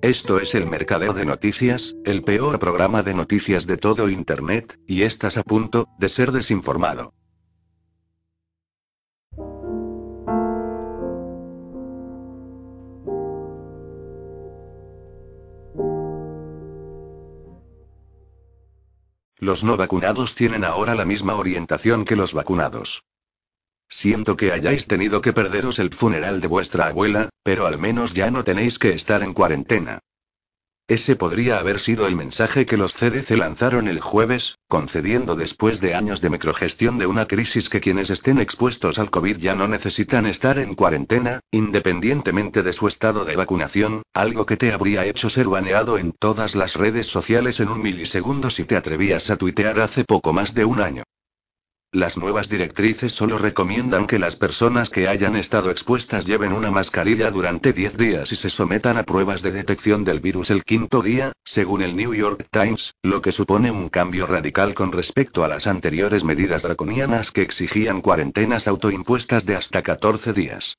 Esto es el Mercadeo de Noticias, el peor programa de noticias de todo Internet, y estás a punto de ser desinformado. Los no vacunados tienen ahora la misma orientación que los vacunados. Siento que hayáis tenido que perderos el funeral de vuestra abuela, pero al menos ya no tenéis que estar en cuarentena. Ese podría haber sido el mensaje que los CDC lanzaron el jueves, concediendo después de años de microgestión de una crisis que quienes estén expuestos al COVID ya no necesitan estar en cuarentena, independientemente de su estado de vacunación, algo que te habría hecho ser baneado en todas las redes sociales en un milisegundo si te atrevías a tuitear hace poco más de un año. Las nuevas directrices solo recomiendan que las personas que hayan estado expuestas lleven una mascarilla durante 10 días y se sometan a pruebas de detección del virus el quinto día, según el New York Times, lo que supone un cambio radical con respecto a las anteriores medidas draconianas que exigían cuarentenas autoimpuestas de hasta 14 días.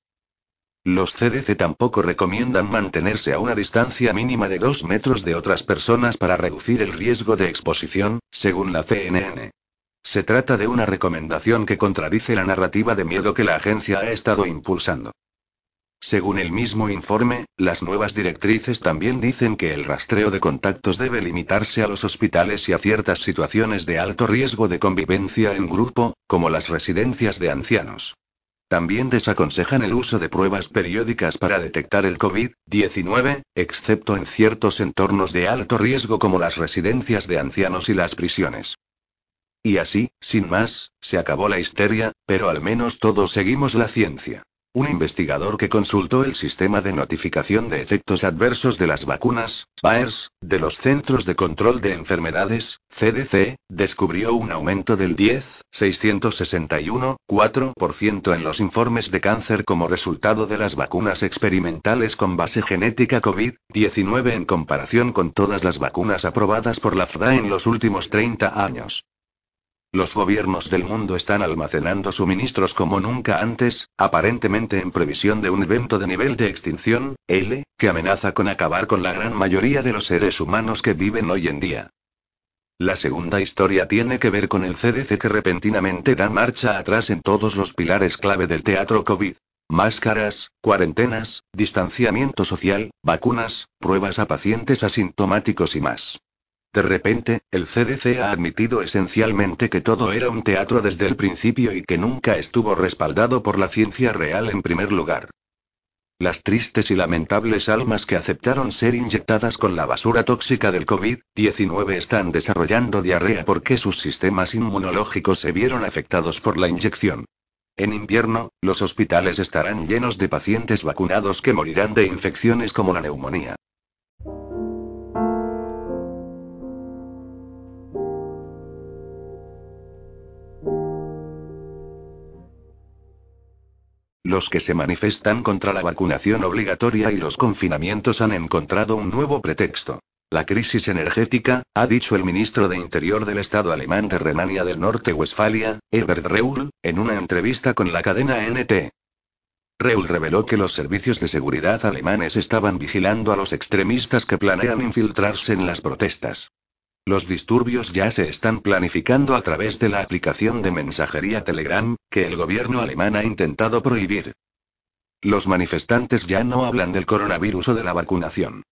Los CDC tampoco recomiendan mantenerse a una distancia mínima de 2 metros de otras personas para reducir el riesgo de exposición, según la CNN. Se trata de una recomendación que contradice la narrativa de miedo que la agencia ha estado impulsando. Según el mismo informe, las nuevas directrices también dicen que el rastreo de contactos debe limitarse a los hospitales y a ciertas situaciones de alto riesgo de convivencia en grupo, como las residencias de ancianos. También desaconsejan el uso de pruebas periódicas para detectar el COVID-19, excepto en ciertos entornos de alto riesgo como las residencias de ancianos y las prisiones. Y así, sin más, se acabó la histeria, pero al menos todos seguimos la ciencia. Un investigador que consultó el sistema de notificación de efectos adversos de las vacunas, SPAERS, de los Centros de Control de Enfermedades, CDC, descubrió un aumento del 10,661,4% en los informes de cáncer como resultado de las vacunas experimentales con base genética COVID-19 en comparación con todas las vacunas aprobadas por la FDA en los últimos 30 años. Los gobiernos del mundo están almacenando suministros como nunca antes, aparentemente en previsión de un evento de nivel de extinción, L, que amenaza con acabar con la gran mayoría de los seres humanos que viven hoy en día. La segunda historia tiene que ver con el CDC que repentinamente da marcha atrás en todos los pilares clave del teatro COVID. Máscaras, cuarentenas, distanciamiento social, vacunas, pruebas a pacientes asintomáticos y más. De repente, el CDC ha admitido esencialmente que todo era un teatro desde el principio y que nunca estuvo respaldado por la ciencia real en primer lugar. Las tristes y lamentables almas que aceptaron ser inyectadas con la basura tóxica del COVID-19 están desarrollando diarrea porque sus sistemas inmunológicos se vieron afectados por la inyección. En invierno, los hospitales estarán llenos de pacientes vacunados que morirán de infecciones como la neumonía. Los que se manifestan contra la vacunación obligatoria y los confinamientos han encontrado un nuevo pretexto. La crisis energética, ha dicho el ministro de Interior del Estado alemán de Renania del Norte-Westfalia, Herbert Reul, en una entrevista con la cadena NT. Reul reveló que los servicios de seguridad alemanes estaban vigilando a los extremistas que planean infiltrarse en las protestas. Los disturbios ya se están planificando a través de la aplicación de mensajería Telegram, que el gobierno alemán ha intentado prohibir. Los manifestantes ya no hablan del coronavirus o de la vacunación.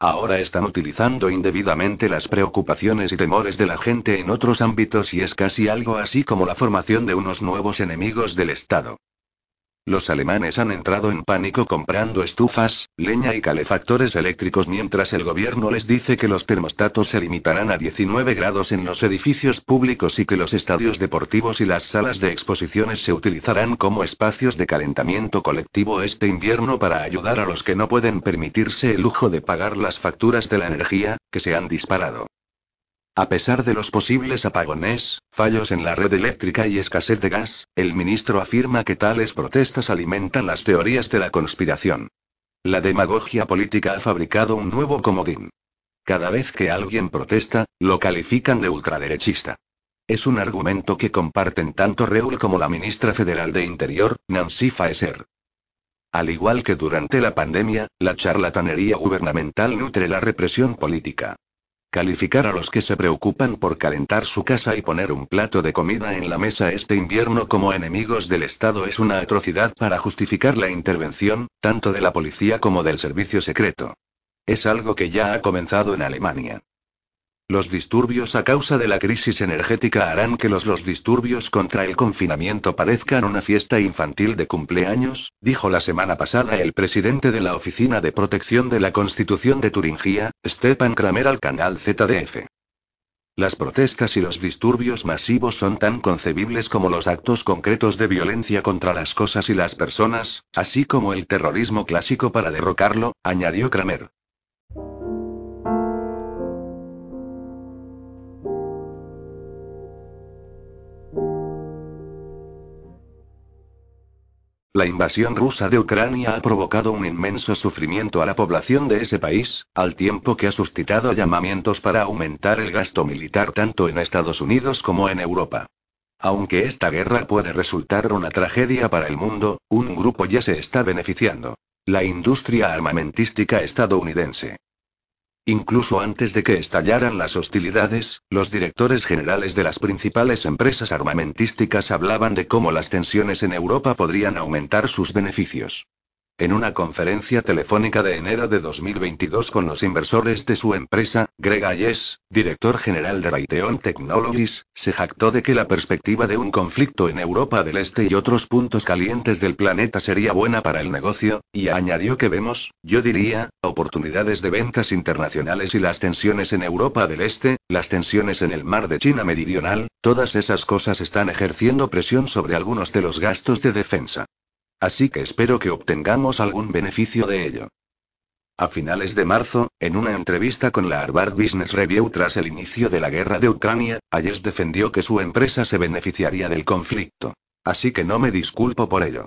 Ahora están utilizando indebidamente las preocupaciones y temores de la gente en otros ámbitos y es casi algo así como la formación de unos nuevos enemigos del Estado. Los alemanes han entrado en pánico comprando estufas, leña y calefactores eléctricos mientras el gobierno les dice que los termostatos se limitarán a 19 grados en los edificios públicos y que los estadios deportivos y las salas de exposiciones se utilizarán como espacios de calentamiento colectivo este invierno para ayudar a los que no pueden permitirse el lujo de pagar las facturas de la energía, que se han disparado. A pesar de los posibles apagones, fallos en la red eléctrica y escasez de gas, el ministro afirma que tales protestas alimentan las teorías de la conspiración. La demagogia política ha fabricado un nuevo comodín. Cada vez que alguien protesta, lo califican de ultraderechista. Es un argumento que comparten tanto Reul como la ministra federal de Interior, Nancy Faeser. Al igual que durante la pandemia, la charlatanería gubernamental nutre la represión política. Calificar a los que se preocupan por calentar su casa y poner un plato de comida en la mesa este invierno como enemigos del Estado es una atrocidad para justificar la intervención, tanto de la policía como del servicio secreto. Es algo que ya ha comenzado en Alemania. Los disturbios a causa de la crisis energética harán que los, los disturbios contra el confinamiento parezcan una fiesta infantil de cumpleaños, dijo la semana pasada el presidente de la Oficina de Protección de la Constitución de Turingia, Stepan Kramer al canal ZDF. Las protestas y los disturbios masivos son tan concebibles como los actos concretos de violencia contra las cosas y las personas, así como el terrorismo clásico para derrocarlo, añadió Kramer. La invasión rusa de Ucrania ha provocado un inmenso sufrimiento a la población de ese país, al tiempo que ha suscitado llamamientos para aumentar el gasto militar tanto en Estados Unidos como en Europa. Aunque esta guerra puede resultar una tragedia para el mundo, un grupo ya se está beneficiando. La industria armamentística estadounidense. Incluso antes de que estallaran las hostilidades, los directores generales de las principales empresas armamentísticas hablaban de cómo las tensiones en Europa podrían aumentar sus beneficios. En una conferencia telefónica de enero de 2022 con los inversores de su empresa, Greg Ayes, director general de Raytheon Technologies, se jactó de que la perspectiva de un conflicto en Europa del Este y otros puntos calientes del planeta sería buena para el negocio, y añadió que vemos, yo diría, oportunidades de ventas internacionales y las tensiones en Europa del Este, las tensiones en el mar de China Meridional, todas esas cosas están ejerciendo presión sobre algunos de los gastos de defensa. Así que espero que obtengamos algún beneficio de ello. A finales de marzo, en una entrevista con la Harvard Business Review tras el inicio de la guerra de Ucrania, Ayes defendió que su empresa se beneficiaría del conflicto. Así que no me disculpo por ello.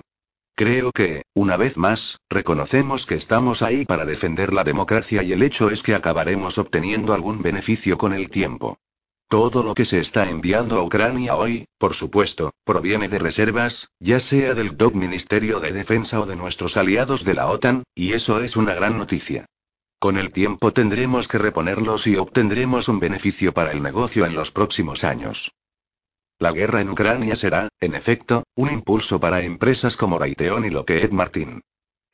Creo que, una vez más, reconocemos que estamos ahí para defender la democracia y el hecho es que acabaremos obteniendo algún beneficio con el tiempo. Todo lo que se está enviando a Ucrania hoy, por supuesto, proviene de reservas, ya sea del DOC Ministerio de Defensa o de nuestros aliados de la OTAN, y eso es una gran noticia. Con el tiempo tendremos que reponerlos y obtendremos un beneficio para el negocio en los próximos años. La guerra en Ucrania será, en efecto, un impulso para empresas como Raytheon y Lockheed Martin.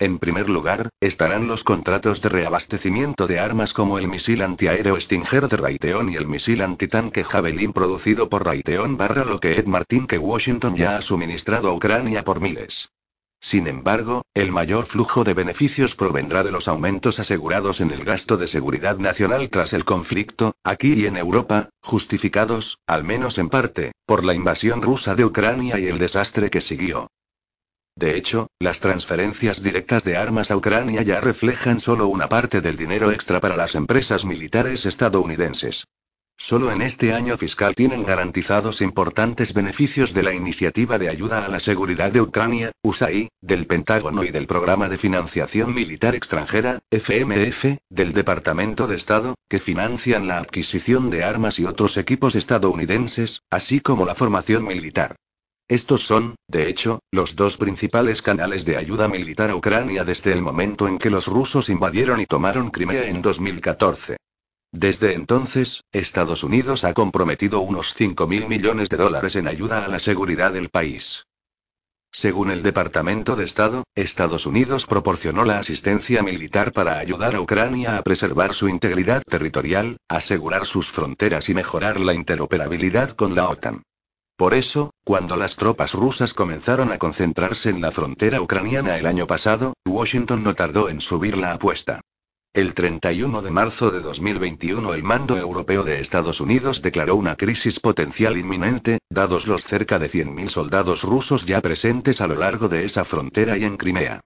En primer lugar, estarán los contratos de reabastecimiento de armas como el misil antiaéreo Stinger de Raytheon y el misil antitanque Javelin producido por Raytheon barra Lockheed Martin que Washington ya ha suministrado a Ucrania por miles. Sin embargo, el mayor flujo de beneficios provendrá de los aumentos asegurados en el gasto de seguridad nacional tras el conflicto, aquí y en Europa, justificados, al menos en parte, por la invasión rusa de Ucrania y el desastre que siguió. De hecho, las transferencias directas de armas a Ucrania ya reflejan solo una parte del dinero extra para las empresas militares estadounidenses. Solo en este año fiscal tienen garantizados importantes beneficios de la Iniciativa de Ayuda a la Seguridad de Ucrania, USAID, del Pentágono y del Programa de Financiación Militar Extranjera, FMF, del Departamento de Estado, que financian la adquisición de armas y otros equipos estadounidenses, así como la formación militar. Estos son, de hecho, los dos principales canales de ayuda militar a Ucrania desde el momento en que los rusos invadieron y tomaron Crimea en 2014. Desde entonces, Estados Unidos ha comprometido unos 5.000 millones de dólares en ayuda a la seguridad del país. Según el Departamento de Estado, Estados Unidos proporcionó la asistencia militar para ayudar a Ucrania a preservar su integridad territorial, asegurar sus fronteras y mejorar la interoperabilidad con la OTAN. Por eso, cuando las tropas rusas comenzaron a concentrarse en la frontera ucraniana el año pasado, Washington no tardó en subir la apuesta. El 31 de marzo de 2021 el mando europeo de Estados Unidos declaró una crisis potencial inminente, dados los cerca de 100.000 soldados rusos ya presentes a lo largo de esa frontera y en Crimea.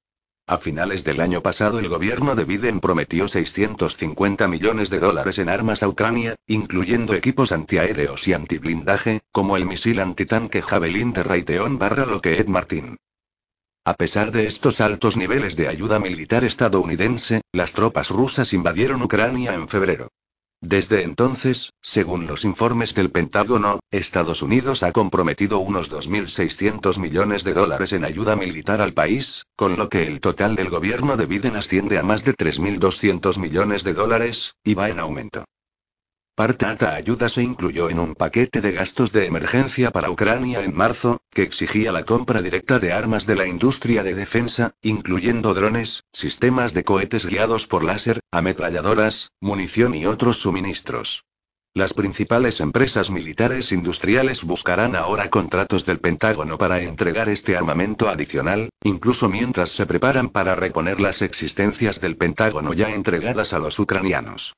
A finales del año pasado el gobierno de Biden prometió 650 millones de dólares en armas a Ucrania, incluyendo equipos antiaéreos y antiblindaje, como el misil antitanque Javelin de Raytheon barra Lockheed Martin. A pesar de estos altos niveles de ayuda militar estadounidense, las tropas rusas invadieron Ucrania en febrero. Desde entonces, según los informes del Pentágono, Estados Unidos ha comprometido unos 2.600 millones de dólares en ayuda militar al país, con lo que el total del gobierno de Biden asciende a más de 3.200 millones de dólares, y va en aumento. Parte alta ayuda se incluyó en un paquete de gastos de emergencia para Ucrania en marzo, que exigía la compra directa de armas de la industria de defensa, incluyendo drones, sistemas de cohetes guiados por láser, ametralladoras, munición y otros suministros. Las principales empresas militares industriales buscarán ahora contratos del Pentágono para entregar este armamento adicional, incluso mientras se preparan para reponer las existencias del Pentágono ya entregadas a los ucranianos.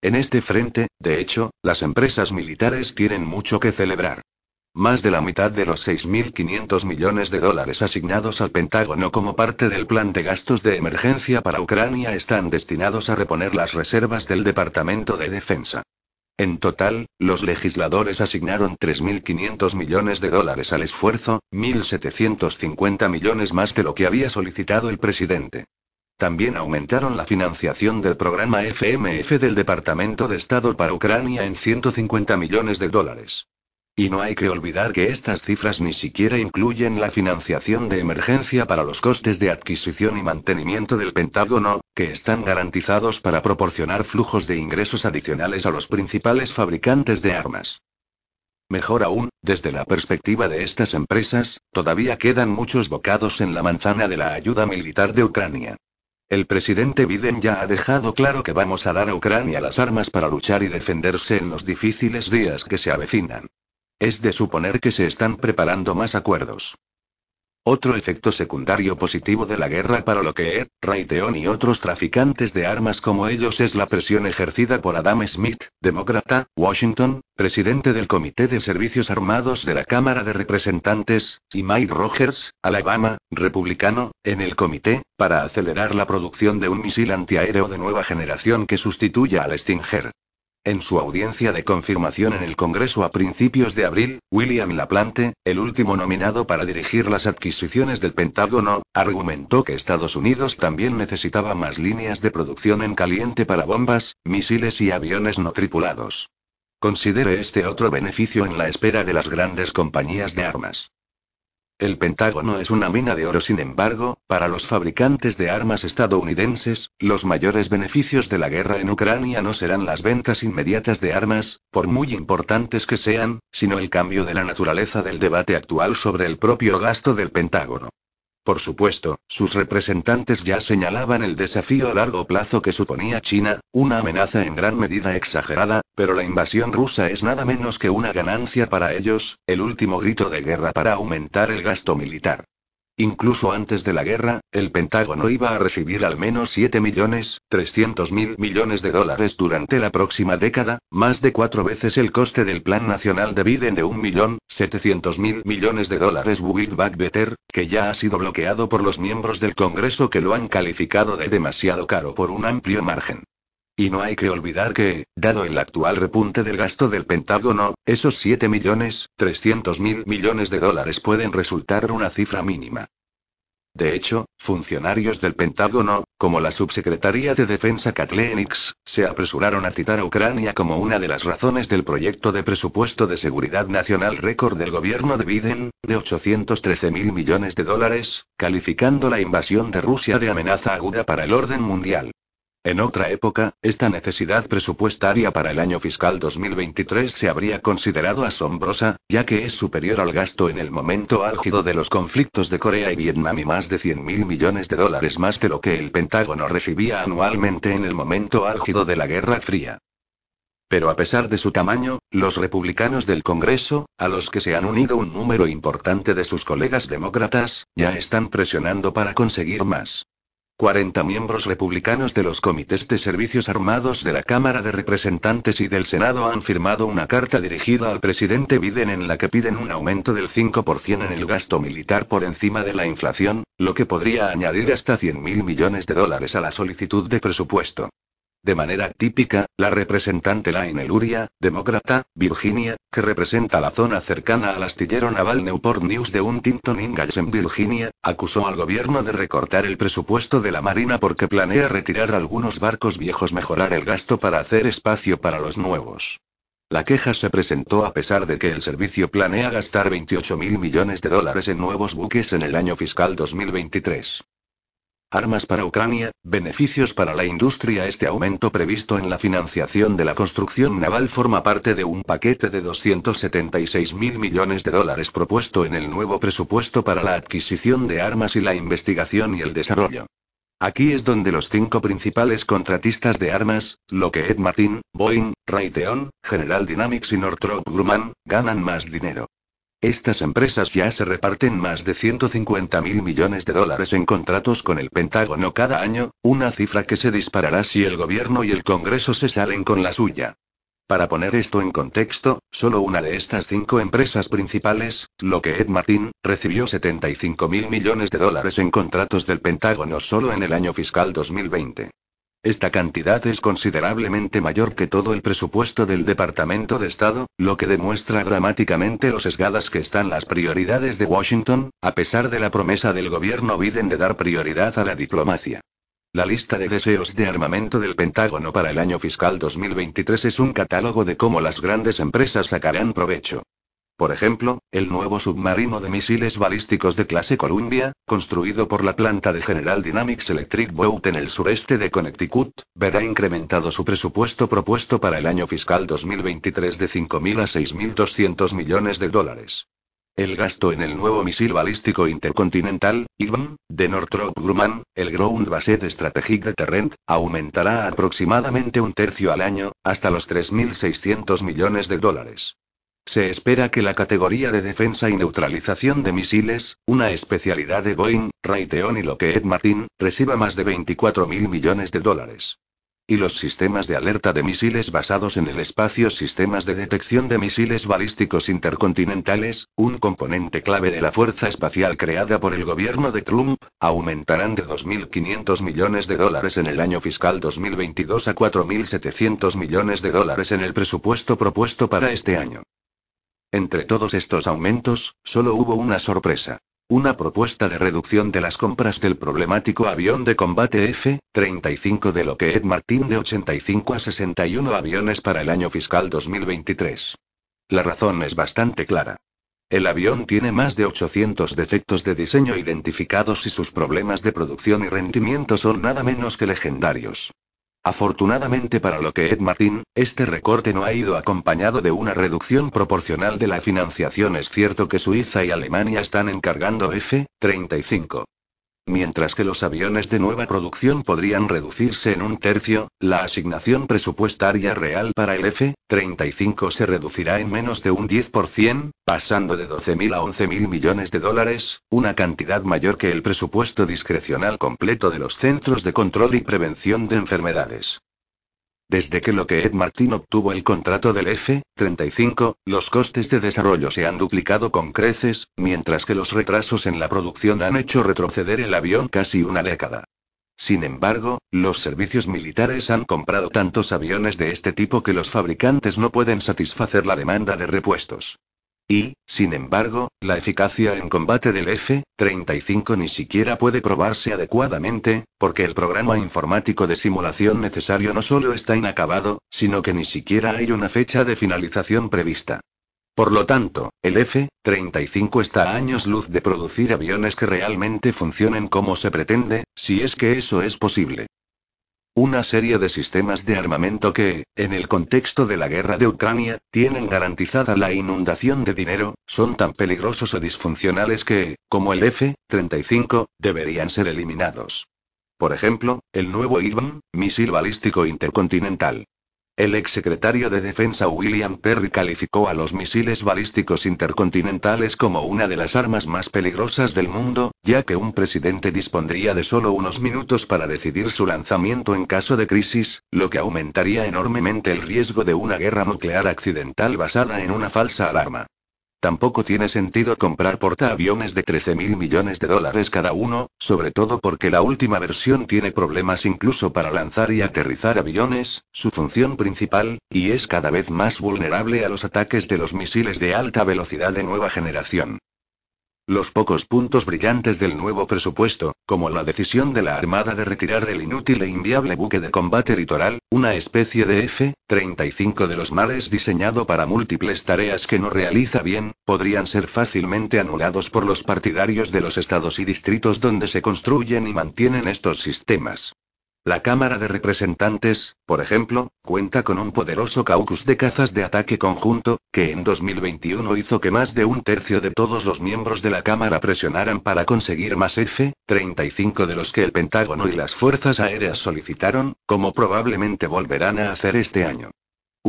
En este frente, de hecho, las empresas militares tienen mucho que celebrar. Más de la mitad de los 6.500 millones de dólares asignados al Pentágono como parte del plan de gastos de emergencia para Ucrania están destinados a reponer las reservas del Departamento de Defensa. En total, los legisladores asignaron 3.500 millones de dólares al esfuerzo, 1.750 millones más de lo que había solicitado el presidente. También aumentaron la financiación del programa FMF del Departamento de Estado para Ucrania en 150 millones de dólares. Y no hay que olvidar que estas cifras ni siquiera incluyen la financiación de emergencia para los costes de adquisición y mantenimiento del Pentágono, que están garantizados para proporcionar flujos de ingresos adicionales a los principales fabricantes de armas. Mejor aún, desde la perspectiva de estas empresas, todavía quedan muchos bocados en la manzana de la ayuda militar de Ucrania. El presidente Biden ya ha dejado claro que vamos a dar a Ucrania las armas para luchar y defenderse en los difíciles días que se avecinan. Es de suponer que se están preparando más acuerdos. Otro efecto secundario positivo de la guerra para lo que Ed, Raytheon y otros traficantes de armas como ellos es la presión ejercida por Adam Smith, demócrata, Washington, presidente del Comité de Servicios Armados de la Cámara de Representantes, y Mike Rogers, Alabama, republicano, en el comité, para acelerar la producción de un misil antiaéreo de nueva generación que sustituya al Stinger. En su audiencia de confirmación en el Congreso a principios de abril, William Laplante, el último nominado para dirigir las adquisiciones del Pentágono, argumentó que Estados Unidos también necesitaba más líneas de producción en caliente para bombas, misiles y aviones no tripulados. Considere este otro beneficio en la espera de las grandes compañías de armas. El Pentágono es una mina de oro, sin embargo, para los fabricantes de armas estadounidenses, los mayores beneficios de la guerra en Ucrania no serán las ventas inmediatas de armas, por muy importantes que sean, sino el cambio de la naturaleza del debate actual sobre el propio gasto del Pentágono. Por supuesto, sus representantes ya señalaban el desafío a largo plazo que suponía China, una amenaza en gran medida exagerada, pero la invasión rusa es nada menos que una ganancia para ellos, el último grito de guerra para aumentar el gasto militar. Incluso antes de la guerra, el Pentágono iba a recibir al menos 7 millones, 300 mil millones de dólares durante la próxima década, más de cuatro veces el coste del Plan Nacional de Biden de 1 millón, 700 mil millones de dólares Build Back Better, que ya ha sido bloqueado por los miembros del Congreso que lo han calificado de demasiado caro por un amplio margen. Y no hay que olvidar que, dado el actual repunte del gasto del Pentágono, esos 7 millones, 300 mil millones de dólares pueden resultar una cifra mínima. De hecho, funcionarios del Pentágono, como la subsecretaría de Defensa Kathleen se apresuraron a citar a Ucrania como una de las razones del proyecto de presupuesto de seguridad nacional récord del gobierno de Biden, de 813 mil millones de dólares, calificando la invasión de Rusia de amenaza aguda para el orden mundial. En otra época, esta necesidad presupuestaria para el año fiscal 2023 se habría considerado asombrosa, ya que es superior al gasto en el momento álgido de los conflictos de Corea y Vietnam y más de 100 mil millones de dólares más de lo que el Pentágono recibía anualmente en el momento álgido de la Guerra Fría. Pero a pesar de su tamaño, los republicanos del Congreso, a los que se han unido un número importante de sus colegas demócratas, ya están presionando para conseguir más. 40 miembros republicanos de los comités de servicios armados de la Cámara de Representantes y del Senado han firmado una carta dirigida al presidente Biden en la que piden un aumento del 5% en el gasto militar por encima de la inflación, Lo que podría añadir hasta 100 mil millones de dólares a la solicitud de presupuesto. De manera típica, la representante Laine Luria, demócrata, Virginia, que representa la zona cercana al astillero naval Newport News de un Tinton Ingalls en Virginia, acusó al gobierno de recortar el presupuesto de la Marina porque planea retirar algunos barcos viejos, mejorar el gasto para hacer espacio para los nuevos. La queja se presentó a pesar de que el servicio planea gastar 28 mil millones de dólares en nuevos buques en el año fiscal 2023. Armas para Ucrania, beneficios para la industria. Este aumento previsto en la financiación de la construcción naval forma parte de un paquete de 276 mil millones de dólares propuesto en el nuevo presupuesto para la adquisición de armas y la investigación y el desarrollo. Aquí es donde los cinco principales contratistas de armas, Lockheed Martin, Boeing, Raytheon, General Dynamics y Northrop Grumman, ganan más dinero. Estas empresas ya se reparten más de 150 mil millones de dólares en contratos con el Pentágono cada año, una cifra que se disparará si el gobierno y el Congreso se salen con la suya. Para poner esto en contexto, solo una de estas cinco empresas principales, Lockheed Martin, recibió 75 mil millones de dólares en contratos del Pentágono solo en el año fiscal 2020. Esta cantidad es considerablemente mayor que todo el presupuesto del Departamento de Estado, lo que demuestra dramáticamente lo sesgadas que están las prioridades de Washington, a pesar de la promesa del gobierno Biden de dar prioridad a la diplomacia. La lista de deseos de armamento del Pentágono para el año fiscal 2023 es un catálogo de cómo las grandes empresas sacarán provecho. Por ejemplo, el nuevo submarino de misiles balísticos de clase Columbia, construido por la planta de General Dynamics Electric Boat en el sureste de Connecticut, verá incrementado su presupuesto propuesto para el año fiscal 2023 de 5.000 a 6.200 millones de dólares. El gasto en el nuevo misil balístico intercontinental, IBM, de Northrop Grumman, el Ground Based Strategic Deterrent, aumentará aproximadamente un tercio al año, hasta los 3.600 millones de dólares. Se espera que la categoría de defensa y neutralización de misiles, una especialidad de Boeing, Raytheon y Lockheed Martin, reciba más de 24 mil millones de dólares. Y los sistemas de alerta de misiles basados en el espacio, sistemas de detección de misiles balísticos intercontinentales, un componente clave de la fuerza espacial creada por el gobierno de Trump, aumentarán de 2.500 millones de dólares en el año fiscal 2022 a 4.700 millones de dólares en el presupuesto propuesto para este año. Entre todos estos aumentos, solo hubo una sorpresa. Una propuesta de reducción de las compras del problemático avión de combate F-35 de Lockheed Martin de 85 a 61 aviones para el año fiscal 2023. La razón es bastante clara. El avión tiene más de 800 defectos de diseño identificados y sus problemas de producción y rendimiento son nada menos que legendarios. Afortunadamente para lo que Ed Martin, este recorte no ha ido acompañado de una reducción proporcional de la financiación. Es cierto que Suiza y Alemania están encargando F-35. Mientras que los aviones de nueva producción podrían reducirse en un tercio, la asignación presupuestaria real para el F-35 se reducirá en menos de un 10%, pasando de 12.000 a 11.000 millones de dólares, una cantidad mayor que el presupuesto discrecional completo de los Centros de Control y Prevención de Enfermedades. Desde que Lockheed Martin obtuvo el contrato del F-35, los costes de desarrollo se han duplicado con creces, mientras que los retrasos en la producción han hecho retroceder el avión casi una década. Sin embargo, los servicios militares han comprado tantos aviones de este tipo que los fabricantes no pueden satisfacer la demanda de repuestos. Y, sin embargo, la eficacia en combate del F-35 ni siquiera puede probarse adecuadamente, porque el programa informático de simulación necesario no solo está inacabado, sino que ni siquiera hay una fecha de finalización prevista. Por lo tanto, el F-35 está a años luz de producir aviones que realmente funcionen como se pretende, si es que eso es posible. Una serie de sistemas de armamento que, en el contexto de la guerra de Ucrania, tienen garantizada la inundación de dinero, son tan peligrosos o disfuncionales que, como el F-35, deberían ser eliminados. Por ejemplo, el nuevo IRBM, misil balístico intercontinental. El exsecretario de Defensa William Perry calificó a los misiles balísticos intercontinentales como una de las armas más peligrosas del mundo, ya que un presidente dispondría de solo unos minutos para decidir su lanzamiento en caso de crisis, lo que aumentaría enormemente el riesgo de una guerra nuclear accidental basada en una falsa alarma. Tampoco tiene sentido comprar portaaviones de 13 mil millones de dólares cada uno, sobre todo porque la última versión tiene problemas incluso para lanzar y aterrizar aviones, su función principal, y es cada vez más vulnerable a los ataques de los misiles de alta velocidad de nueva generación. Los pocos puntos brillantes del nuevo presupuesto, como la decisión de la Armada de retirar el inútil e inviable buque de combate litoral, una especie de F-35 de los mares diseñado para múltiples tareas que no realiza bien, podrían ser fácilmente anulados por los partidarios de los estados y distritos donde se construyen y mantienen estos sistemas. La Cámara de Representantes, por ejemplo, cuenta con un poderoso caucus de cazas de ataque conjunto, que en 2021 hizo que más de un tercio de todos los miembros de la Cámara presionaran para conseguir más F-35 de los que el Pentágono y las Fuerzas Aéreas solicitaron, como probablemente volverán a hacer este año.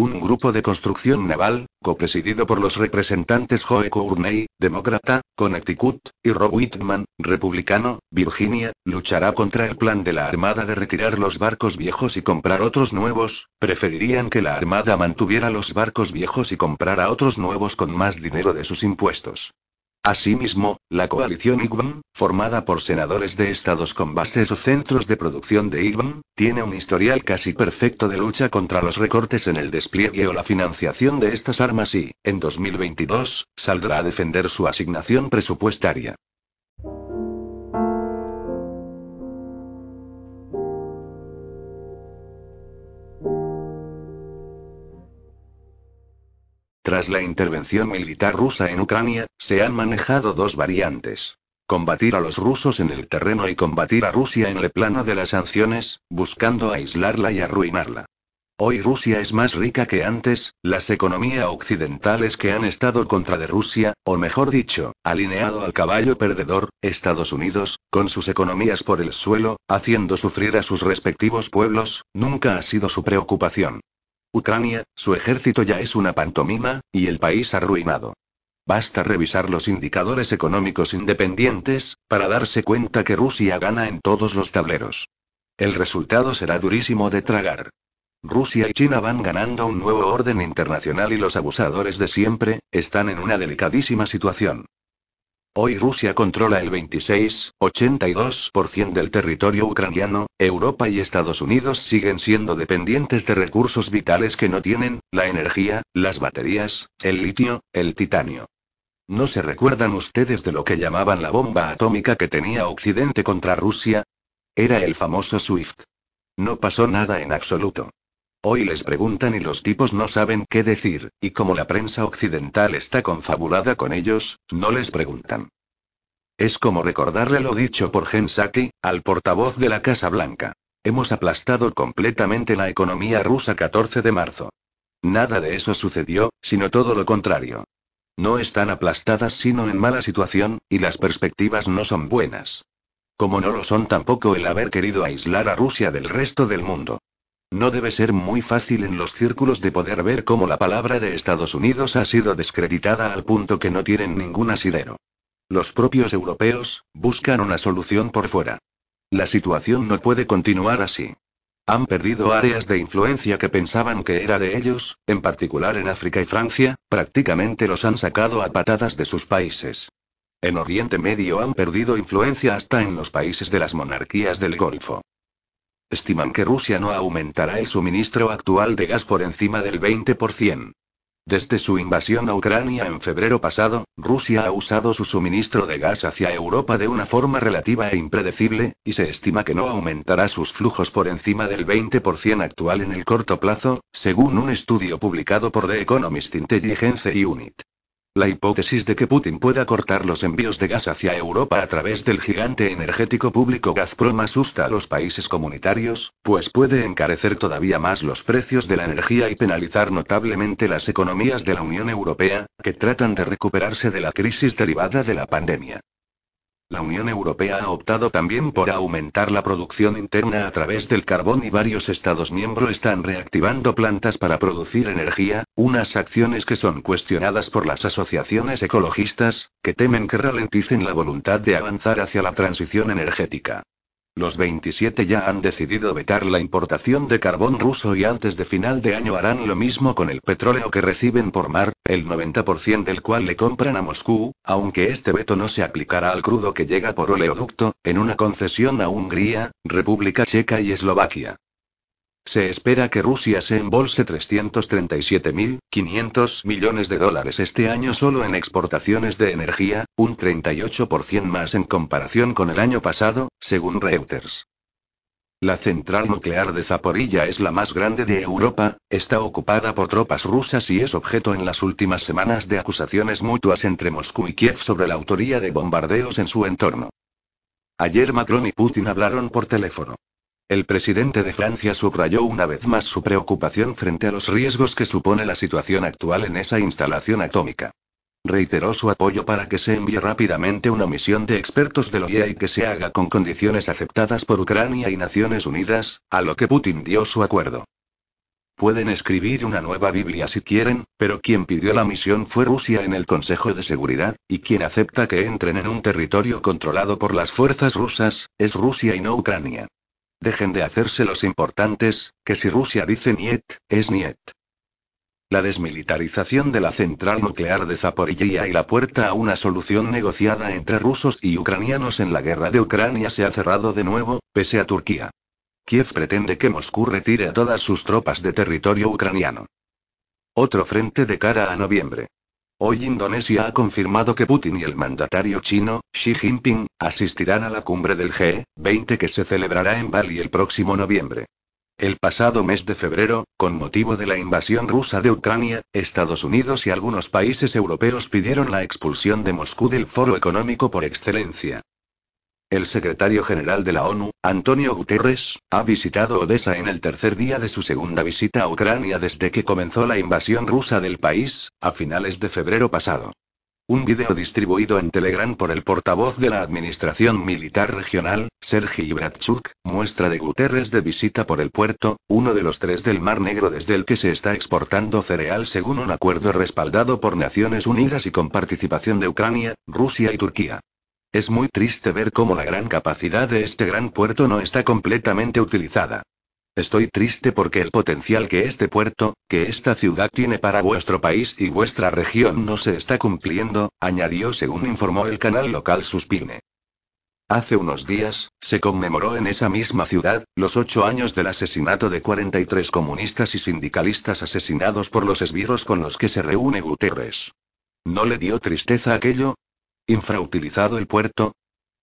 Un grupo de construcción naval, copresidido por los representantes Joe Courney, demócrata, Connecticut, y Rob Whitman, republicano, Virginia, luchará contra el plan de la Armada de retirar los barcos viejos y comprar otros nuevos, preferirían que la Armada mantuviera los barcos viejos y comprara otros nuevos con más dinero de sus impuestos. Asimismo, la coalición IGBAM, formada por senadores de estados con bases o centros de producción de IGBAM, tiene un historial casi perfecto de lucha contra los recortes en el despliegue o la financiación de estas armas y, en 2022, saldrá a defender su asignación presupuestaria. Tras la intervención militar rusa en Ucrania, se han manejado dos variantes. Combatir a los rusos en el terreno y combatir a Rusia en el plano de las sanciones, buscando aislarla y arruinarla. Hoy Rusia es más rica que antes, las economías occidentales que han estado contra de Rusia, o mejor dicho, alineado al caballo perdedor, Estados Unidos, con sus economías por el suelo, haciendo sufrir a sus respectivos pueblos, nunca ha sido su preocupación. Ucrania, su ejército ya es una pantomima, y el país arruinado. Basta revisar los indicadores económicos independientes, para darse cuenta que Rusia gana en todos los tableros. El resultado será durísimo de tragar. Rusia y China van ganando un nuevo orden internacional y los abusadores de siempre, están en una delicadísima situación. Hoy Rusia controla el 26-82% del territorio ucraniano, Europa y Estados Unidos siguen siendo dependientes de recursos vitales que no tienen, la energía, las baterías, el litio, el titanio. ¿No se recuerdan ustedes de lo que llamaban la bomba atómica que tenía Occidente contra Rusia? Era el famoso SWIFT. No pasó nada en absoluto. Hoy les preguntan y los tipos no saben qué decir, y como la prensa occidental está confabulada con ellos, no les preguntan. Es como recordarle lo dicho por Gen Psaki, al portavoz de la Casa Blanca. Hemos aplastado completamente la economía rusa 14 de marzo. Nada de eso sucedió, sino todo lo contrario. No están aplastadas sino en mala situación, y las perspectivas no son buenas. Como no lo son tampoco el haber querido aislar a Rusia del resto del mundo. No debe ser muy fácil en los círculos de poder ver cómo la palabra de Estados Unidos ha sido descreditada al punto que no tienen ningún asidero. Los propios europeos, buscan una solución por fuera. La situación no puede continuar así. Han perdido áreas de influencia que pensaban que era de ellos, en particular en África y Francia, prácticamente los han sacado a patadas de sus países. En Oriente Medio han perdido influencia hasta en los países de las monarquías del Golfo. Estiman que Rusia no aumentará el suministro actual de gas por encima del 20%. Desde su invasión a Ucrania en febrero pasado, Rusia ha usado su suministro de gas hacia Europa de una forma relativa e impredecible, y se estima que no aumentará sus flujos por encima del 20% actual en el corto plazo, según un estudio publicado por The Economist Intelligence Unit. La hipótesis de que Putin pueda cortar los envíos de gas hacia Europa a través del gigante energético público Gazprom asusta a los países comunitarios, pues puede encarecer todavía más los precios de la energía y penalizar notablemente las economías de la Unión Europea, que tratan de recuperarse de la crisis derivada de la pandemia. La Unión Europea ha optado también por aumentar la producción interna a través del carbón y varios Estados miembros están reactivando plantas para producir energía, unas acciones que son cuestionadas por las asociaciones ecologistas, que temen que ralenticen la voluntad de avanzar hacia la transición energética. Los 27 ya han decidido vetar la importación de carbón ruso y antes de final de año harán lo mismo con el petróleo que reciben por mar, el 90% del cual le compran a Moscú, aunque este veto no se aplicará al crudo que llega por oleoducto, en una concesión a Hungría, República Checa y Eslovaquia. Se espera que Rusia se embolse 337.500 millones de dólares este año solo en exportaciones de energía, un 38% más en comparación con el año pasado, según Reuters. La central nuclear de Zaporilla es la más grande de Europa, está ocupada por tropas rusas y es objeto en las últimas semanas de acusaciones mutuas entre Moscú y Kiev sobre la autoría de bombardeos en su entorno. Ayer Macron y Putin hablaron por teléfono. El presidente de Francia subrayó una vez más su preocupación frente a los riesgos que supone la situación actual en esa instalación atómica. Reiteró su apoyo para que se envíe rápidamente una misión de expertos de la OIA y que se haga con condiciones aceptadas por Ucrania y Naciones Unidas, a lo que Putin dio su acuerdo. Pueden escribir una nueva Biblia si quieren, pero quien pidió la misión fue Rusia en el Consejo de Seguridad, y quien acepta que entren en un territorio controlado por las fuerzas rusas, es Rusia y no Ucrania. Dejen de hacerse los importantes, que si Rusia dice niet, es niet. La desmilitarización de la central nuclear de Zaporilla y la puerta a una solución negociada entre rusos y ucranianos en la guerra de Ucrania se ha cerrado de nuevo, pese a Turquía. Kiev pretende que Moscú retire a todas sus tropas de territorio ucraniano. Otro frente de cara a noviembre. Hoy Indonesia ha confirmado que Putin y el mandatario chino, Xi Jinping, asistirán a la cumbre del G20 que se celebrará en Bali el próximo noviembre. El pasado mes de febrero, con motivo de la invasión rusa de Ucrania, Estados Unidos y algunos países europeos pidieron la expulsión de Moscú del foro económico por excelencia. El secretario general de la ONU, Antonio Guterres, ha visitado Odessa en el tercer día de su segunda visita a Ucrania desde que comenzó la invasión rusa del país, a finales de febrero pasado. Un video distribuido en Telegram por el portavoz de la Administración Militar Regional, Sergi Bratchuk, muestra de Guterres de visita por el puerto, uno de los tres del Mar Negro desde el que se está exportando cereal según un acuerdo respaldado por Naciones Unidas y con participación de Ucrania, Rusia y Turquía. Es muy triste ver cómo la gran capacidad de este gran puerto no está completamente utilizada. Estoy triste porque el potencial que este puerto, que esta ciudad tiene para vuestro país y vuestra región no se está cumpliendo, añadió según informó el canal local Suspine. Hace unos días, se conmemoró en esa misma ciudad, los ocho años del asesinato de 43 comunistas y sindicalistas asesinados por los esbirros con los que se reúne Guterres. ¿No le dio tristeza aquello? Infrautilizado el puerto.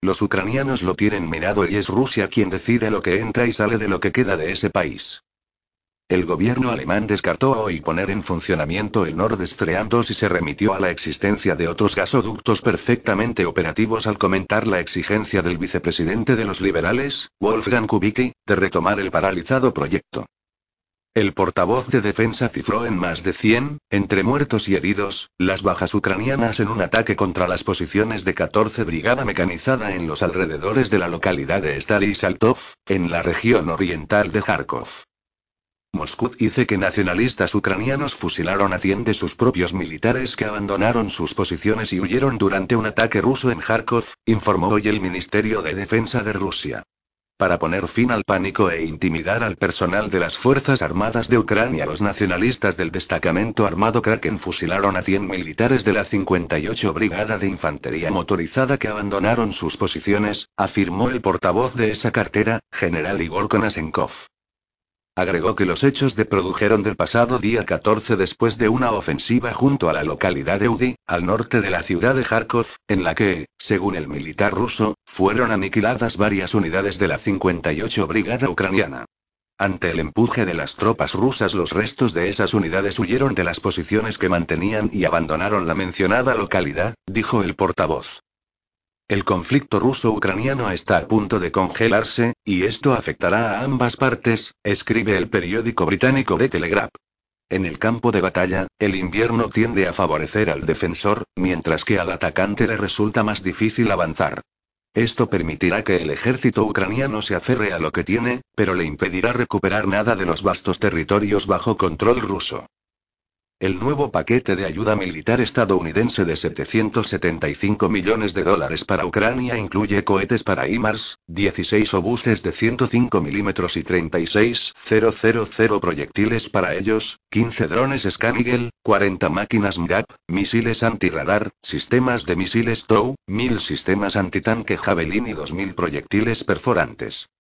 Los ucranianos lo tienen mirado y es Rusia quien decide lo que entra y sale de lo que queda de ese país. El gobierno alemán descartó hoy poner en funcionamiento el Nord Stream 2 y se remitió a la existencia de otros gasoductos perfectamente operativos al comentar la exigencia del vicepresidente de los liberales, Wolfgang Kubicki, de retomar el paralizado proyecto. El portavoz de defensa cifró en más de 100, entre muertos y heridos, las bajas ucranianas en un ataque contra las posiciones de 14 Brigada Mecanizada en los alrededores de la localidad de Stary Saltov, en la región oriental de Kharkov. Moscú dice que nacionalistas ucranianos fusilaron a 100 de sus propios militares que abandonaron sus posiciones y huyeron durante un ataque ruso en Kharkov, informó hoy el Ministerio de Defensa de Rusia. Para poner fin al pánico e intimidar al personal de las Fuerzas Armadas de Ucrania, los nacionalistas del destacamento armado Kraken fusilaron a 100 militares de la 58 Brigada de Infantería Motorizada que abandonaron sus posiciones, afirmó el portavoz de esa cartera, general Igor Konasenkov. Agregó que los hechos de produjeron del pasado día 14 después de una ofensiva junto a la localidad de Udi, al norte de la ciudad de Kharkov, en la que, según el militar ruso, fueron aniquiladas varias unidades de la 58 Brigada ucraniana. Ante el empuje de las tropas rusas los restos de esas unidades huyeron de las posiciones que mantenían y abandonaron la mencionada localidad, dijo el portavoz. El conflicto ruso-ucraniano está a punto de congelarse, y esto afectará a ambas partes, escribe el periódico británico The Telegraph. En el campo de batalla, el invierno tiende a favorecer al defensor, mientras que al atacante le resulta más difícil avanzar. Esto permitirá que el ejército ucraniano se aferre a lo que tiene, pero le impedirá recuperar nada de los vastos territorios bajo control ruso. El nuevo paquete de ayuda militar estadounidense de 775 millones de dólares para Ucrania incluye cohetes para IMARS, 16 obuses de 105 milímetros y 36.000 proyectiles para ellos, 15 drones Scan 40 máquinas MGAP, misiles antirradar, sistemas de misiles TOW, 1000 sistemas antitanque Javelin y 2000 proyectiles perforantes.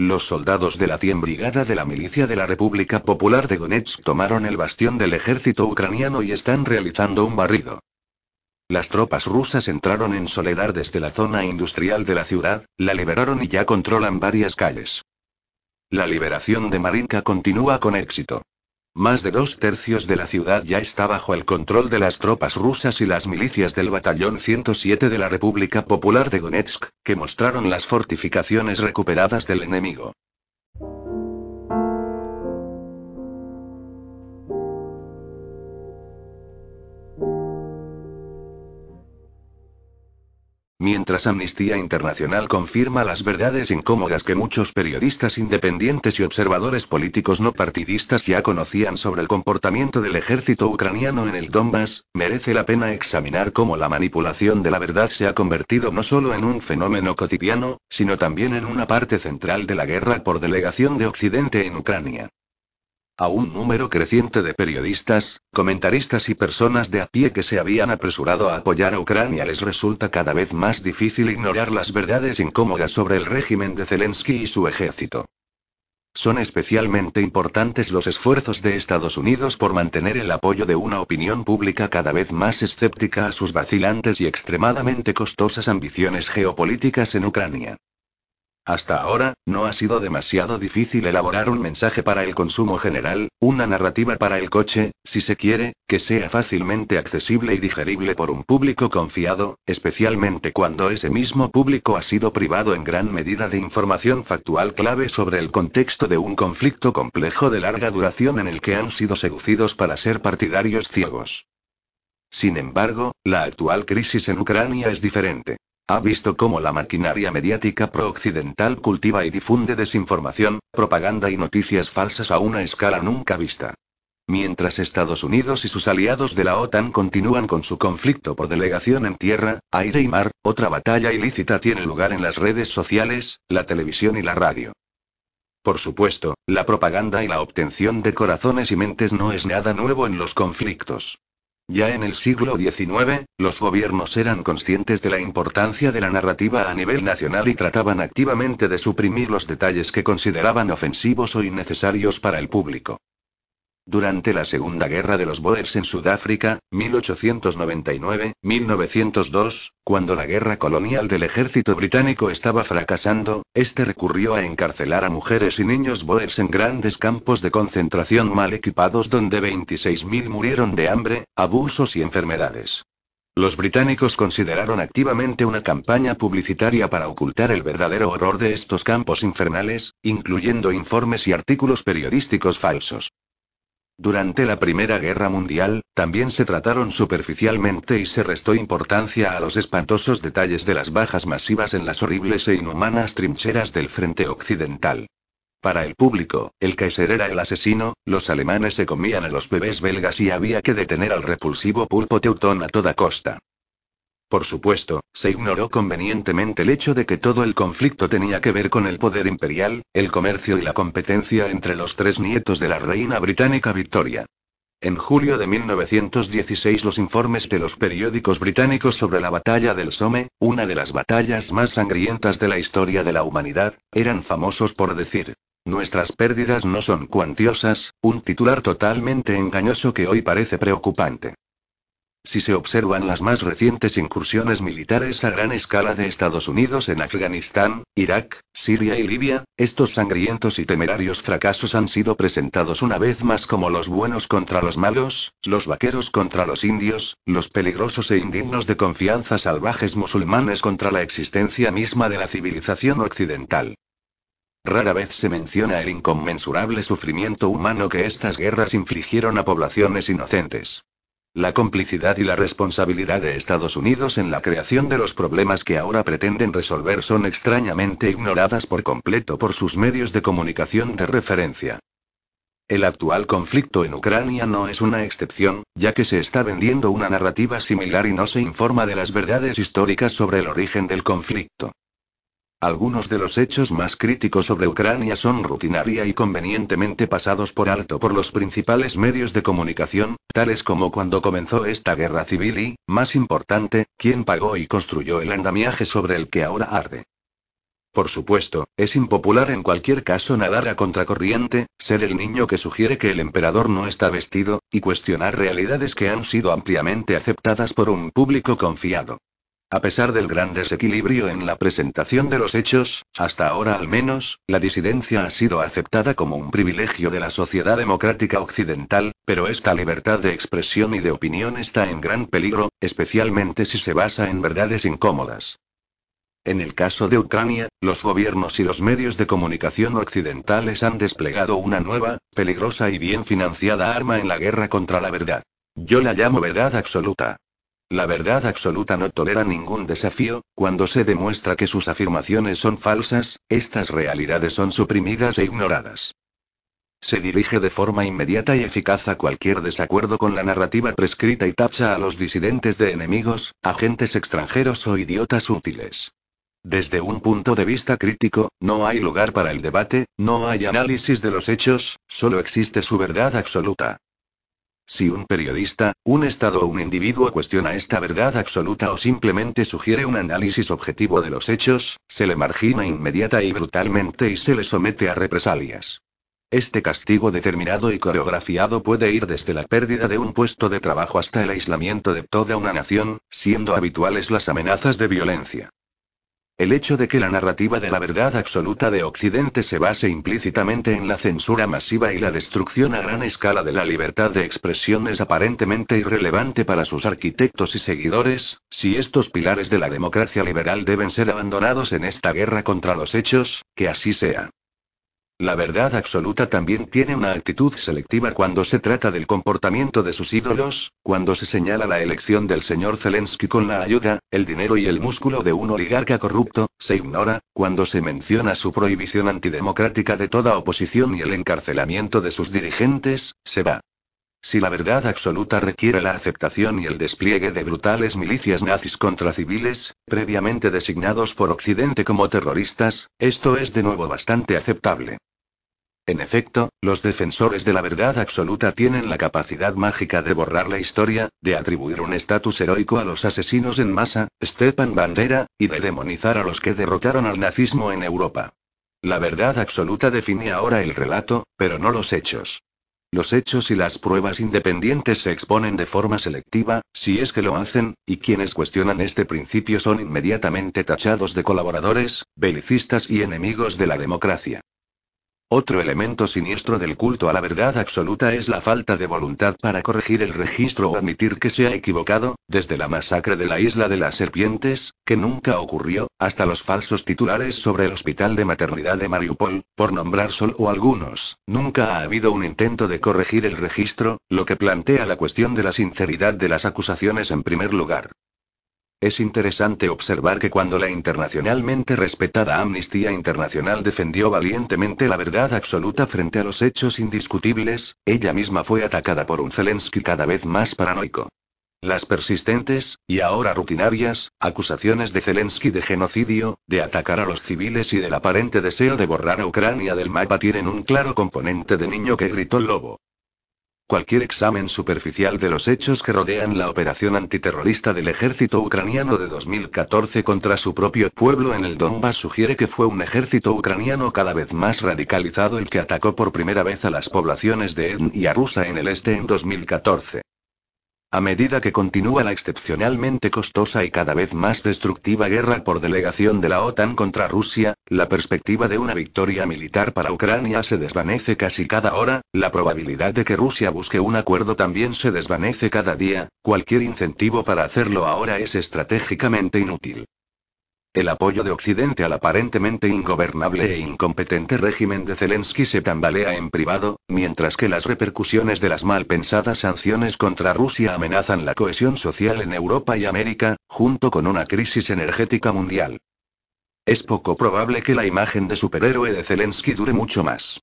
Los soldados de la 100 Brigada de la Milicia de la República Popular de Donetsk tomaron el bastión del ejército ucraniano y están realizando un barrido. Las tropas rusas entraron en Soledad desde la zona industrial de la ciudad, la liberaron y ya controlan varias calles. La liberación de Marinka continúa con éxito. Más de dos tercios de la ciudad ya está bajo el control de las tropas rusas y las milicias del Batallón 107 de la República Popular de Donetsk, que mostraron las fortificaciones recuperadas del enemigo. Mientras Amnistía Internacional confirma las verdades incómodas que muchos periodistas independientes y observadores políticos no partidistas ya conocían sobre el comportamiento del ejército ucraniano en el Donbass, merece la pena examinar cómo la manipulación de la verdad se ha convertido no solo en un fenómeno cotidiano, sino también en una parte central de la guerra por delegación de Occidente en Ucrania. A un número creciente de periodistas, comentaristas y personas de a pie que se habían apresurado a apoyar a Ucrania les resulta cada vez más difícil ignorar las verdades incómodas sobre el régimen de Zelensky y su ejército. Son especialmente importantes los esfuerzos de Estados Unidos por mantener el apoyo de una opinión pública cada vez más escéptica a sus vacilantes y extremadamente costosas ambiciones geopolíticas en Ucrania. Hasta ahora, no ha sido demasiado difícil elaborar un mensaje para el consumo general, una narrativa para el coche, si se quiere, que sea fácilmente accesible y digerible por un público confiado, especialmente cuando ese mismo público ha sido privado en gran medida de información factual clave sobre el contexto de un conflicto complejo de larga duración en el que han sido seducidos para ser partidarios ciegos. Sin embargo, la actual crisis en Ucrania es diferente. Ha visto cómo la maquinaria mediática pro-occidental cultiva y difunde desinformación, propaganda y noticias falsas a una escala nunca vista. Mientras Estados Unidos y sus aliados de la OTAN continúan con su conflicto por delegación en tierra, aire y mar, otra batalla ilícita tiene lugar en las redes sociales, la televisión y la radio. Por supuesto, la propaganda y la obtención de corazones y mentes no es nada nuevo en los conflictos. Ya en el siglo XIX, los gobiernos eran conscientes de la importancia de la narrativa a nivel nacional y trataban activamente de suprimir los detalles que consideraban ofensivos o innecesarios para el público. Durante la Segunda Guerra de los Boers en Sudáfrica, 1899-1902, cuando la guerra colonial del ejército británico estaba fracasando, este recurrió a encarcelar a mujeres y niños Boers en grandes campos de concentración mal equipados donde 26.000 murieron de hambre, abusos y enfermedades. Los británicos consideraron activamente una campaña publicitaria para ocultar el verdadero horror de estos campos infernales, incluyendo informes y artículos periodísticos falsos. Durante la Primera Guerra Mundial, también se trataron superficialmente y se restó importancia a los espantosos detalles de las bajas masivas en las horribles e inhumanas trincheras del frente occidental. Para el público, el Kaiser era el asesino, los alemanes se comían a los bebés belgas y había que detener al repulsivo pulpo teutón a toda costa. Por supuesto, se ignoró convenientemente el hecho de que todo el conflicto tenía que ver con el poder imperial, el comercio y la competencia entre los tres nietos de la reina británica Victoria. En julio de 1916 los informes de los periódicos británicos sobre la batalla del Somme, una de las batallas más sangrientas de la historia de la humanidad, eran famosos por decir, Nuestras pérdidas no son cuantiosas, un titular totalmente engañoso que hoy parece preocupante. Si se observan las más recientes incursiones militares a gran escala de Estados Unidos en Afganistán, Irak, Siria y Libia, estos sangrientos y temerarios fracasos han sido presentados una vez más como los buenos contra los malos, los vaqueros contra los indios, los peligrosos e indignos de confianza salvajes musulmanes contra la existencia misma de la civilización occidental. Rara vez se menciona el inconmensurable sufrimiento humano que estas guerras infligieron a poblaciones inocentes. La complicidad y la responsabilidad de Estados Unidos en la creación de los problemas que ahora pretenden resolver son extrañamente ignoradas por completo por sus medios de comunicación de referencia. El actual conflicto en Ucrania no es una excepción, ya que se está vendiendo una narrativa similar y no se informa de las verdades históricas sobre el origen del conflicto. Algunos de los hechos más críticos sobre Ucrania son rutinaria y convenientemente pasados por alto por los principales medios de comunicación, tales como cuando comenzó esta guerra civil y, más importante, quién pagó y construyó el andamiaje sobre el que ahora arde. Por supuesto, es impopular en cualquier caso nadar a contracorriente, ser el niño que sugiere que el emperador no está vestido, y cuestionar realidades que han sido ampliamente aceptadas por un público confiado. A pesar del gran desequilibrio en la presentación de los hechos, hasta ahora al menos, la disidencia ha sido aceptada como un privilegio de la sociedad democrática occidental, pero esta libertad de expresión y de opinión está en gran peligro, especialmente si se basa en verdades incómodas. En el caso de Ucrania, los gobiernos y los medios de comunicación occidentales han desplegado una nueva, peligrosa y bien financiada arma en la guerra contra la verdad. Yo la llamo verdad absoluta. La verdad absoluta no tolera ningún desafío, cuando se demuestra que sus afirmaciones son falsas, estas realidades son suprimidas e ignoradas. Se dirige de forma inmediata y eficaz a cualquier desacuerdo con la narrativa prescrita y tacha a los disidentes de enemigos, agentes extranjeros o idiotas útiles. Desde un punto de vista crítico, no hay lugar para el debate, no hay análisis de los hechos, solo existe su verdad absoluta. Si un periodista, un Estado o un individuo cuestiona esta verdad absoluta o simplemente sugiere un análisis objetivo de los hechos, se le margina inmediata y brutalmente y se le somete a represalias. Este castigo determinado y coreografiado puede ir desde la pérdida de un puesto de trabajo hasta el aislamiento de toda una nación, siendo habituales las amenazas de violencia. El hecho de que la narrativa de la verdad absoluta de Occidente se base implícitamente en la censura masiva y la destrucción a gran escala de la libertad de expresión es aparentemente irrelevante para sus arquitectos y seguidores, si estos pilares de la democracia liberal deben ser abandonados en esta guerra contra los hechos, que así sea. La verdad absoluta también tiene una actitud selectiva cuando se trata del comportamiento de sus ídolos, cuando se señala la elección del señor Zelensky con la ayuda, el dinero y el músculo de un oligarca corrupto, se ignora, cuando se menciona su prohibición antidemocrática de toda oposición y el encarcelamiento de sus dirigentes, se va. Si la verdad absoluta requiere la aceptación y el despliegue de brutales milicias nazis contra civiles, previamente designados por Occidente como terroristas, esto es de nuevo bastante aceptable. En efecto, los defensores de la verdad absoluta tienen la capacidad mágica de borrar la historia, de atribuir un estatus heroico a los asesinos en masa, Stepan Bandera, y de demonizar a los que derrotaron al nazismo en Europa. La verdad absoluta define ahora el relato, pero no los hechos. Los hechos y las pruebas independientes se exponen de forma selectiva, si es que lo hacen, y quienes cuestionan este principio son inmediatamente tachados de colaboradores, belicistas y enemigos de la democracia. Otro elemento siniestro del culto a la verdad absoluta es la falta de voluntad para corregir el registro o admitir que se ha equivocado, desde la masacre de la isla de las serpientes, que nunca ocurrió, hasta los falsos titulares sobre el hospital de maternidad de Mariupol, por nombrar solo algunos. Nunca ha habido un intento de corregir el registro, lo que plantea la cuestión de la sinceridad de las acusaciones en primer lugar. Es interesante observar que cuando la internacionalmente respetada Amnistía Internacional defendió valientemente la verdad absoluta frente a los hechos indiscutibles, ella misma fue atacada por un Zelensky cada vez más paranoico. Las persistentes, y ahora rutinarias, acusaciones de Zelensky de genocidio, de atacar a los civiles y del aparente deseo de borrar a Ucrania del mapa tienen un claro componente de niño que gritó lobo. Cualquier examen superficial de los hechos que rodean la operación antiterrorista del ejército ucraniano de 2014 contra su propio pueblo en el Donbass sugiere que fue un ejército ucraniano cada vez más radicalizado el que atacó por primera vez a las poblaciones de Edn y Arusa en el este en 2014. A medida que continúa la excepcionalmente costosa y cada vez más destructiva guerra por delegación de la OTAN contra Rusia, la perspectiva de una victoria militar para Ucrania se desvanece casi cada hora, la probabilidad de que Rusia busque un acuerdo también se desvanece cada día, cualquier incentivo para hacerlo ahora es estratégicamente inútil. El apoyo de Occidente al aparentemente ingobernable e incompetente régimen de Zelensky se tambalea en privado, mientras que las repercusiones de las mal pensadas sanciones contra Rusia amenazan la cohesión social en Europa y América, junto con una crisis energética mundial. Es poco probable que la imagen de superhéroe de Zelensky dure mucho más.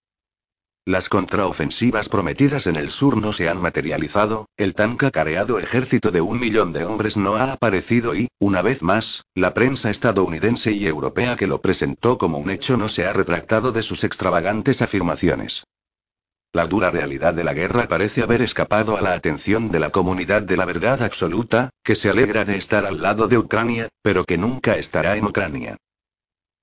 Las contraofensivas prometidas en el sur no se han materializado, el tan cacareado ejército de un millón de hombres no ha aparecido y, una vez más, la prensa estadounidense y europea que lo presentó como un hecho no se ha retractado de sus extravagantes afirmaciones. La dura realidad de la guerra parece haber escapado a la atención de la comunidad de la verdad absoluta, que se alegra de estar al lado de Ucrania, pero que nunca estará en Ucrania.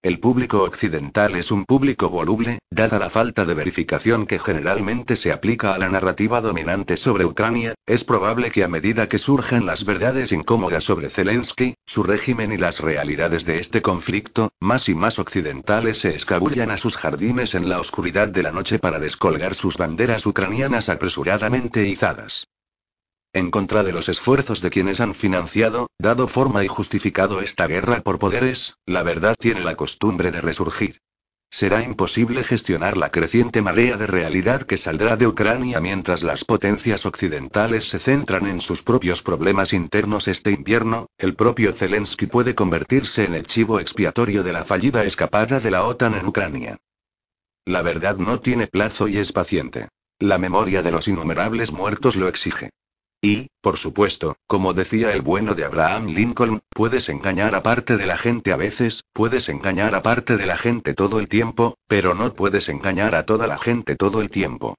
El público occidental es un público voluble, dada la falta de verificación que generalmente se aplica a la narrativa dominante sobre Ucrania, es probable que a medida que surjan las verdades incómodas sobre Zelensky, su régimen y las realidades de este conflicto, más y más occidentales se escabullan a sus jardines en la oscuridad de la noche para descolgar sus banderas ucranianas apresuradamente izadas. En contra de los esfuerzos de quienes han financiado, dado forma y justificado esta guerra por poderes, la verdad tiene la costumbre de resurgir. Será imposible gestionar la creciente marea de realidad que saldrá de Ucrania mientras las potencias occidentales se centran en sus propios problemas internos este invierno, el propio Zelensky puede convertirse en el chivo expiatorio de la fallida escapada de la OTAN en Ucrania. La verdad no tiene plazo y es paciente. La memoria de los innumerables muertos lo exige. Y, por supuesto, como decía el bueno de Abraham Lincoln, puedes engañar a parte de la gente a veces, puedes engañar a parte de la gente todo el tiempo, pero no puedes engañar a toda la gente todo el tiempo.